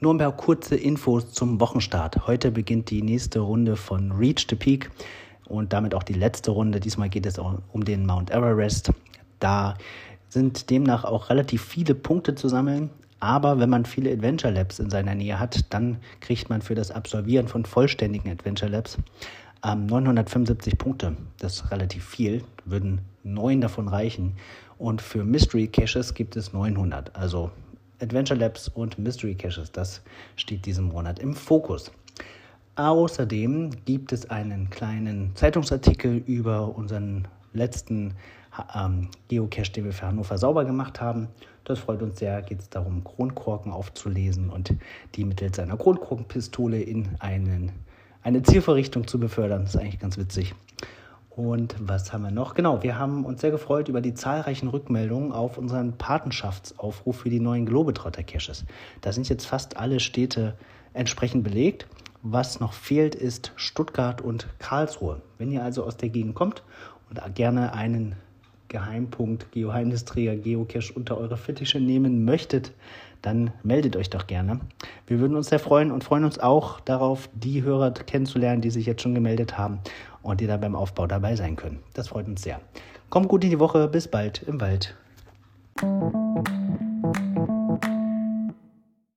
Nur ein paar kurze Infos zum Wochenstart. Heute beginnt die nächste Runde von Reach the Peak und damit auch die letzte Runde. Diesmal geht es um den Mount Everest. Da sind demnach auch relativ viele Punkte zu sammeln. Aber wenn man viele Adventure Labs in seiner Nähe hat, dann kriegt man für das Absolvieren von vollständigen Adventure Labs ähm, 975 Punkte. Das ist relativ viel, würden neun davon reichen. Und für Mystery Caches gibt es 900. Also Adventure Labs und Mystery Caches, das steht diesen Monat im Fokus. Außerdem gibt es einen kleinen Zeitungsartikel über unseren letzten ähm, Geocache, den wir für Hannover sauber gemacht haben. Das freut uns sehr. Geht es darum, Kronkorken aufzulesen und die mittels einer Kronkorkenpistole in einen, eine Zielvorrichtung zu befördern. Das ist eigentlich ganz witzig. Und was haben wir noch? Genau, wir haben uns sehr gefreut über die zahlreichen Rückmeldungen auf unseren Patenschaftsaufruf für die neuen Globetrotter-Caches. Da sind jetzt fast alle Städte entsprechend belegt. Was noch fehlt, ist Stuttgart und Karlsruhe. Wenn ihr also aus der Gegend kommt und gerne einen Geheimpunkt, Geheimnisträger, Geocache unter eure Fittiche nehmen möchtet, dann meldet euch doch gerne. Wir würden uns sehr freuen und freuen uns auch darauf, die Hörer kennenzulernen, die sich jetzt schon gemeldet haben und die da beim Aufbau dabei sein können. Das freut uns sehr. Kommt gut in die Woche. Bis bald im Wald.